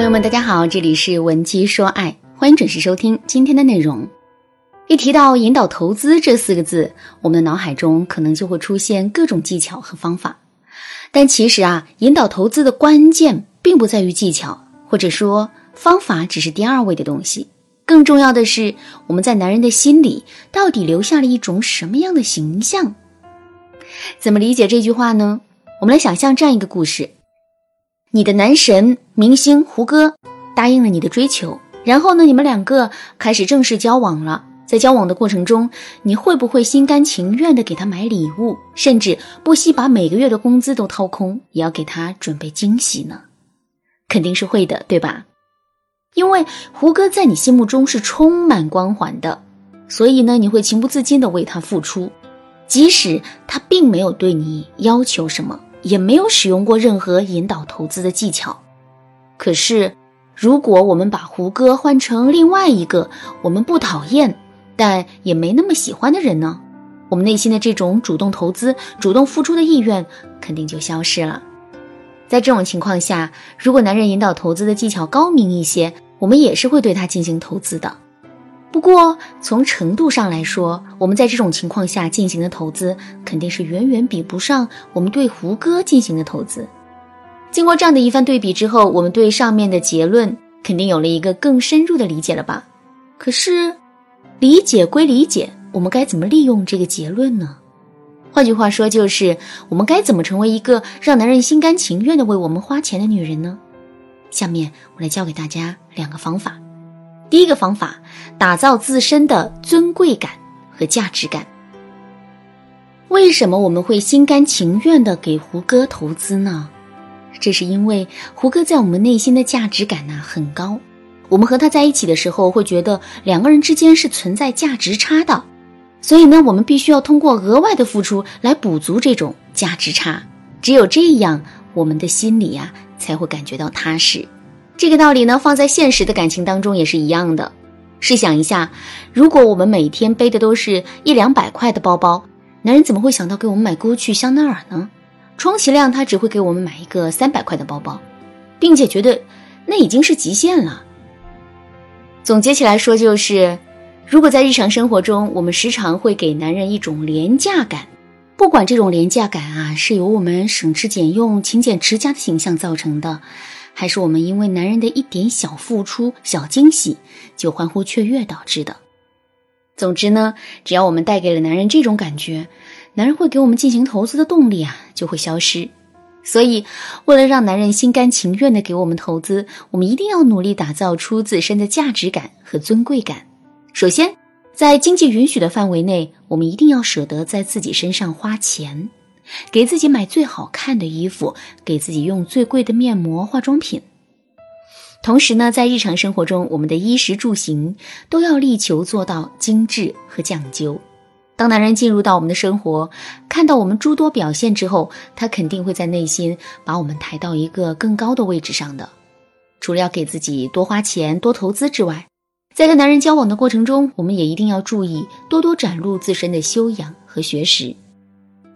朋友们，大家好，这里是文姬说爱，欢迎准时收听今天的内容。一提到引导投资这四个字，我们的脑海中可能就会出现各种技巧和方法。但其实啊，引导投资的关键并不在于技巧，或者说方法只是第二位的东西。更重要的是，我们在男人的心里到底留下了一种什么样的形象？怎么理解这句话呢？我们来想象这样一个故事：你的男神明星胡歌答应了你的追求，然后呢，你们两个开始正式交往了。在交往的过程中，你会不会心甘情愿的给他买礼物，甚至不惜把每个月的工资都掏空，也要给他准备惊喜呢？肯定是会的，对吧？因为胡歌在你心目中是充满光环的，所以呢，你会情不自禁的为他付出，即使他并没有对你要求什么，也没有使用过任何引导投资的技巧。可是，如果我们把胡歌换成另外一个我们不讨厌，但也没那么喜欢的人呢，我们内心的这种主动投资、主动付出的意愿肯定就消失了。在这种情况下，如果男人引导投资的技巧高明一些，我们也是会对他进行投资的。不过从程度上来说，我们在这种情况下进行的投资肯定是远远比不上我们对胡歌进行的投资。经过这样的一番对比之后，我们对上面的结论肯定有了一个更深入的理解了吧？可是。理解归理解，我们该怎么利用这个结论呢？换句话说，就是我们该怎么成为一个让男人心甘情愿的为我们花钱的女人呢？下面我来教给大家两个方法。第一个方法，打造自身的尊贵感和价值感。为什么我们会心甘情愿的给胡歌投资呢？这是因为胡歌在我们内心的价值感呢很高。我们和他在一起的时候，会觉得两个人之间是存在价值差的，所以呢，我们必须要通过额外的付出来补足这种价值差。只有这样，我们的心里呀才会感觉到踏实。这个道理呢，放在现实的感情当中也是一样的。试想一下，如果我们每天背的都是一两百块的包包，男人怎么会想到给我们买 GUCCI、香奈儿呢？充其量他只会给我们买一个三百块的包包，并且觉得那已经是极限了。总结起来说，就是如果在日常生活中，我们时常会给男人一种廉价感，不管这种廉价感啊是由我们省吃俭用、勤俭持家的形象造成的，还是我们因为男人的一点小付出、小惊喜就欢呼雀跃导致的。总之呢，只要我们带给了男人这种感觉，男人会给我们进行投资的动力啊就会消失。所以，为了让男人心甘情愿的给我们投资，我们一定要努力打造出自身的价值感和尊贵感。首先，在经济允许的范围内，我们一定要舍得在自己身上花钱，给自己买最好看的衣服，给自己用最贵的面膜、化妆品。同时呢，在日常生活中，我们的衣食住行都要力求做到精致和讲究。当男人进入到我们的生活，看到我们诸多表现之后，他肯定会在内心把我们抬到一个更高的位置上的。除了要给自己多花钱、多投资之外，在跟男人交往的过程中，我们也一定要注意多多展露自身的修养和学识。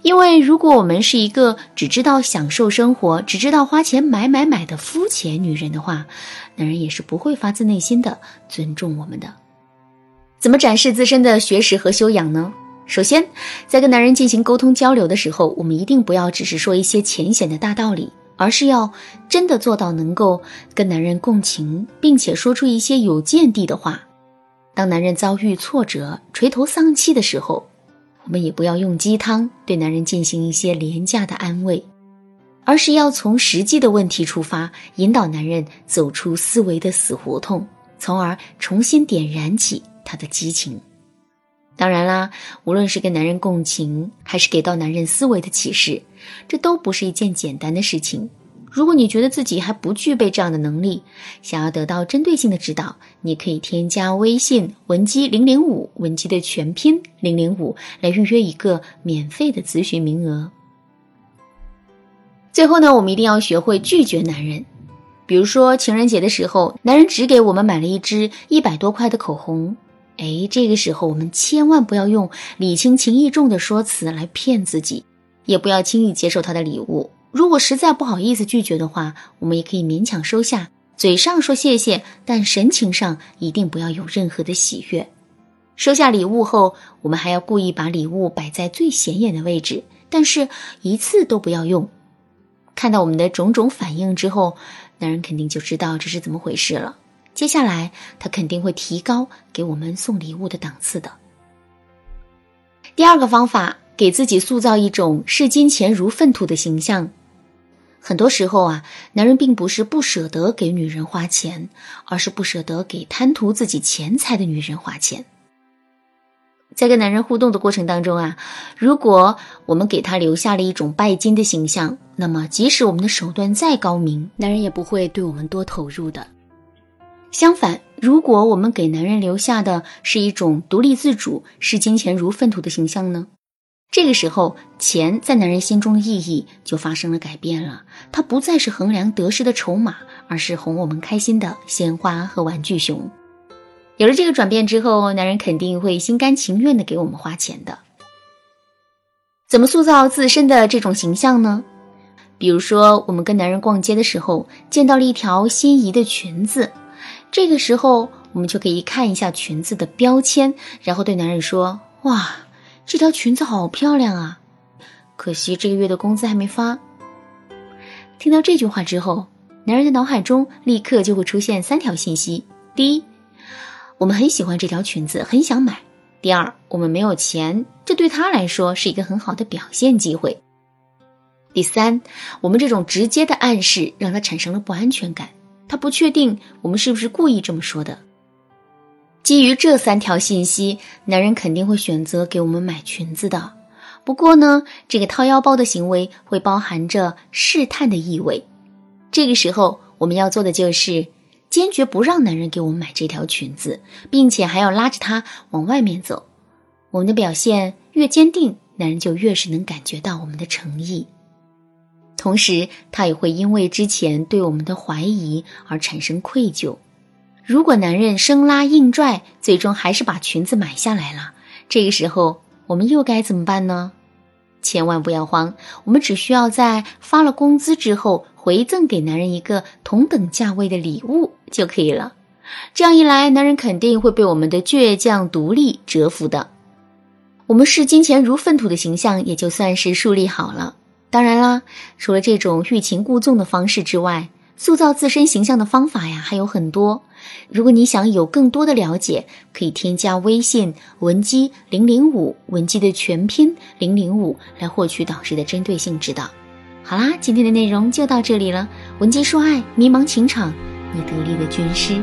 因为如果我们是一个只知道享受生活、只知道花钱买买买的肤浅女人的话，男人也是不会发自内心的尊重我们的。怎么展示自身的学识和修养呢？首先，在跟男人进行沟通交流的时候，我们一定不要只是说一些浅显的大道理，而是要真的做到能够跟男人共情，并且说出一些有见地的话。当男人遭遇挫折、垂头丧气的时候，我们也不要用鸡汤对男人进行一些廉价的安慰，而是要从实际的问题出发，引导男人走出思维的死胡同，从而重新点燃起他的激情。当然啦，无论是跟男人共情，还是给到男人思维的启示，这都不是一件简单的事情。如果你觉得自己还不具备这样的能力，想要得到针对性的指导，你可以添加微信文姬零零五，文姬的全拼零零五，来预约一个免费的咨询名额。最后呢，我们一定要学会拒绝男人。比如说情人节的时候，男人只给我们买了一支一百多块的口红。哎，这个时候我们千万不要用礼轻情意重的说辞来骗自己，也不要轻易接受他的礼物。如果实在不好意思拒绝的话，我们也可以勉强收下，嘴上说谢谢，但神情上一定不要有任何的喜悦。收下礼物后，我们还要故意把礼物摆在最显眼的位置，但是一次都不要用。看到我们的种种反应之后，男人肯定就知道这是怎么回事了。接下来，他肯定会提高给我们送礼物的档次的。第二个方法，给自己塑造一种视金钱如粪土的形象。很多时候啊，男人并不是不舍得给女人花钱，而是不舍得给贪图自己钱财的女人花钱。在跟男人互动的过程当中啊，如果我们给他留下了一种拜金的形象，那么即使我们的手段再高明，男人也不会对我们多投入的。相反，如果我们给男人留下的是一种独立自主、视金钱如粪土的形象呢？这个时候，钱在男人心中的意义就发生了改变了。它不再是衡量得失的筹码，而是哄我们开心的鲜花和玩具熊。有了这个转变之后，男人肯定会心甘情愿的给我们花钱的。怎么塑造自身的这种形象呢？比如说，我们跟男人逛街的时候，见到了一条心仪的裙子，这个时候我们就可以看一下裙子的标签，然后对男人说：“哇。”这条裙子好漂亮啊！可惜这个月的工资还没发。听到这句话之后，男人的脑海中立刻就会出现三条信息：第一，我们很喜欢这条裙子，很想买；第二，我们没有钱，这对他来说是一个很好的表现机会；第三，我们这种直接的暗示让他产生了不安全感，他不确定我们是不是故意这么说的。基于这三条信息，男人肯定会选择给我们买裙子的。不过呢，这个掏腰包的行为会包含着试探的意味。这个时候，我们要做的就是坚决不让男人给我们买这条裙子，并且还要拉着他往外面走。我们的表现越坚定，男人就越是能感觉到我们的诚意。同时，他也会因为之前对我们的怀疑而产生愧疚。如果男人生拉硬拽，最终还是把裙子买下来了，这个时候我们又该怎么办呢？千万不要慌，我们只需要在发了工资之后回赠给男人一个同等价位的礼物就可以了。这样一来，男人肯定会被我们的倔强独立折服的。我们视金钱如粪土的形象也就算是树立好了。当然啦，除了这种欲擒故纵的方式之外，塑造自身形象的方法呀还有很多。如果你想有更多的了解，可以添加微信文姬零零五，文姬的全拼零零五，来获取导师的针对性指导。好啦，今天的内容就到这里了。文姬说爱，迷茫情场，你得力的军师。